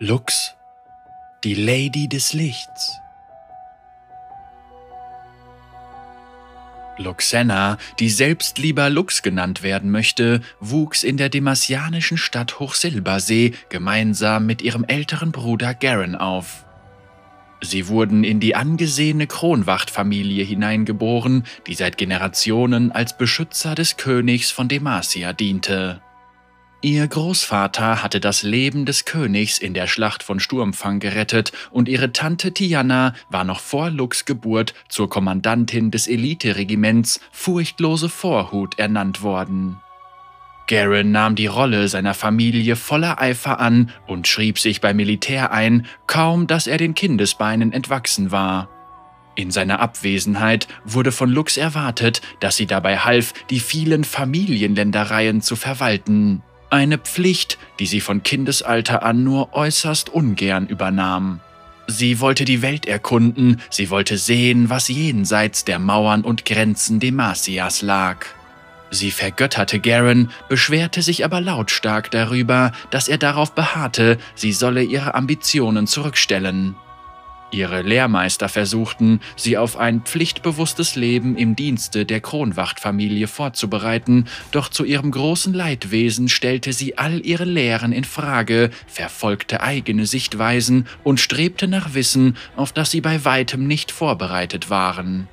Lux, die Lady des Lichts. Luxenna, die selbst lieber Lux genannt werden möchte, wuchs in der demasianischen Stadt Hochsilbersee gemeinsam mit ihrem älteren Bruder Garen auf. Sie wurden in die angesehene Kronwachtfamilie hineingeboren, die seit Generationen als Beschützer des Königs von Demacia diente. Ihr Großvater hatte das Leben des Königs in der Schlacht von Sturmfang gerettet und ihre Tante Tiana war noch vor Lux Geburt zur Kommandantin des Eliteregiments Furchtlose Vorhut ernannt worden. Garen nahm die Rolle seiner Familie voller Eifer an und schrieb sich beim Militär ein, kaum dass er den Kindesbeinen entwachsen war. In seiner Abwesenheit wurde von Lux erwartet, dass sie dabei half, die vielen Familienländereien zu verwalten. Eine Pflicht, die sie von Kindesalter an nur äußerst ungern übernahm. Sie wollte die Welt erkunden, sie wollte sehen, was jenseits der Mauern und Grenzen Demasias lag. Sie vergötterte Garen, beschwerte sich aber lautstark darüber, dass er darauf beharrte, sie solle ihre Ambitionen zurückstellen. Ihre Lehrmeister versuchten, sie auf ein pflichtbewusstes Leben im Dienste der Kronwachtfamilie vorzubereiten, doch zu ihrem großen Leidwesen stellte sie all ihre Lehren in Frage, verfolgte eigene Sichtweisen und strebte nach Wissen, auf das sie bei weitem nicht vorbereitet waren.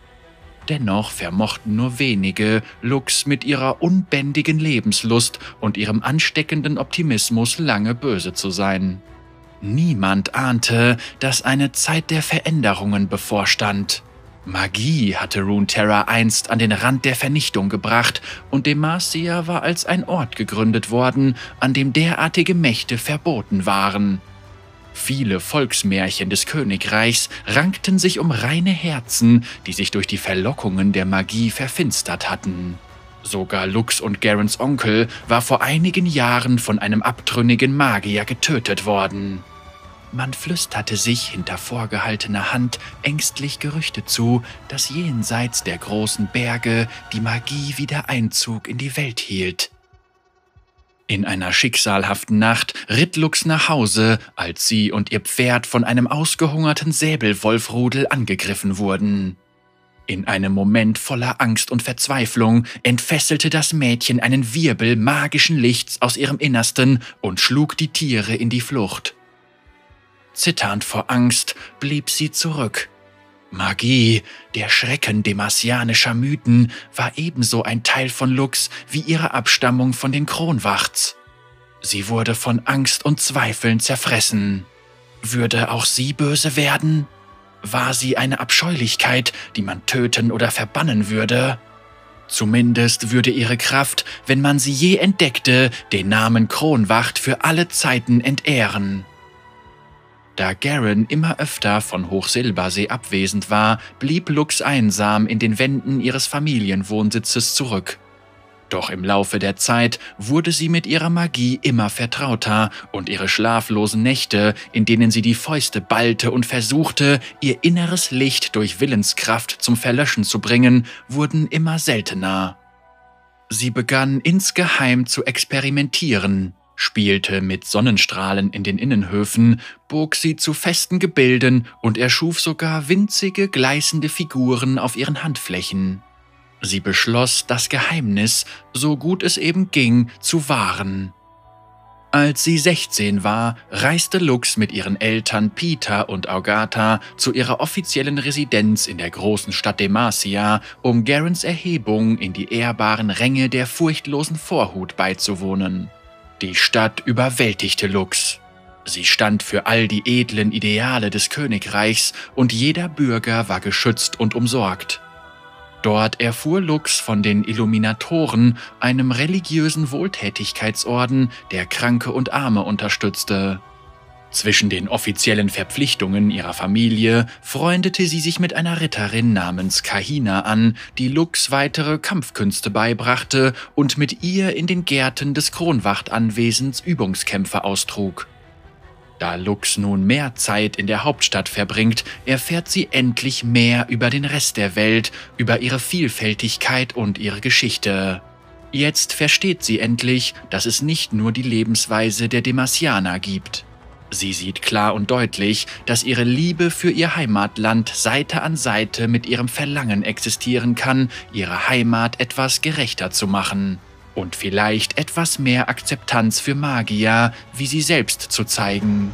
Dennoch vermochten nur wenige, Lux mit ihrer unbändigen Lebenslust und ihrem ansteckenden Optimismus lange böse zu sein. Niemand ahnte, dass eine Zeit der Veränderungen bevorstand. Magie hatte Runeterra einst an den Rand der Vernichtung gebracht und Demacia war als ein Ort gegründet worden, an dem derartige Mächte verboten waren. Viele Volksmärchen des Königreichs rankten sich um reine Herzen, die sich durch die Verlockungen der Magie verfinstert hatten. Sogar Lux und Garens Onkel war vor einigen Jahren von einem abtrünnigen Magier getötet worden. Man flüsterte sich hinter vorgehaltener Hand ängstlich Gerüchte zu, dass jenseits der großen Berge die Magie wieder Einzug in die Welt hielt. In einer schicksalhaften Nacht ritt Lux nach Hause, als sie und ihr Pferd von einem ausgehungerten Säbelwolfrudel angegriffen wurden. In einem Moment voller Angst und Verzweiflung entfesselte das Mädchen einen Wirbel magischen Lichts aus ihrem Innersten und schlug die Tiere in die Flucht. Zitternd vor Angst blieb sie zurück. Magie, der Schrecken demasianischer Mythen, war ebenso ein Teil von Lux wie ihre Abstammung von den Kronwachts. Sie wurde von Angst und Zweifeln zerfressen. Würde auch sie böse werden? War sie eine Abscheulichkeit, die man töten oder verbannen würde? Zumindest würde ihre Kraft, wenn man sie je entdeckte, den Namen Kronwacht für alle Zeiten entehren. Da Garen immer öfter von Hochsilbersee abwesend war, blieb Lux einsam in den Wänden ihres Familienwohnsitzes zurück. Doch im Laufe der Zeit wurde sie mit ihrer Magie immer vertrauter und ihre schlaflosen Nächte, in denen sie die Fäuste ballte und versuchte, ihr inneres Licht durch Willenskraft zum Verlöschen zu bringen, wurden immer seltener. Sie begann insgeheim zu experimentieren, spielte mit Sonnenstrahlen in den Innenhöfen, bog sie zu festen Gebilden und erschuf sogar winzige, gleißende Figuren auf ihren Handflächen. Sie beschloss, das Geheimnis, so gut es eben ging, zu wahren. Als sie 16 war, reiste Lux mit ihren Eltern Peter und Augata zu ihrer offiziellen Residenz in der großen Stadt Demacia, um Garens Erhebung in die ehrbaren Ränge der furchtlosen Vorhut beizuwohnen. Die Stadt überwältigte Lux. Sie stand für all die edlen Ideale des Königreichs und jeder Bürger war geschützt und umsorgt. Dort erfuhr Lux von den Illuminatoren, einem religiösen Wohltätigkeitsorden, der Kranke und Arme unterstützte. Zwischen den offiziellen Verpflichtungen ihrer Familie freundete sie sich mit einer Ritterin namens Kahina an, die Lux weitere Kampfkünste beibrachte und mit ihr in den Gärten des Kronwachtanwesens Übungskämpfe austrug. Da Lux nun mehr Zeit in der Hauptstadt verbringt, erfährt sie endlich mehr über den Rest der Welt, über ihre Vielfältigkeit und ihre Geschichte. Jetzt versteht sie endlich, dass es nicht nur die Lebensweise der Demasianer gibt. Sie sieht klar und deutlich, dass ihre Liebe für ihr Heimatland Seite an Seite mit ihrem Verlangen existieren kann, ihre Heimat etwas gerechter zu machen und vielleicht etwas mehr Akzeptanz für Magier, wie sie selbst zu zeigen.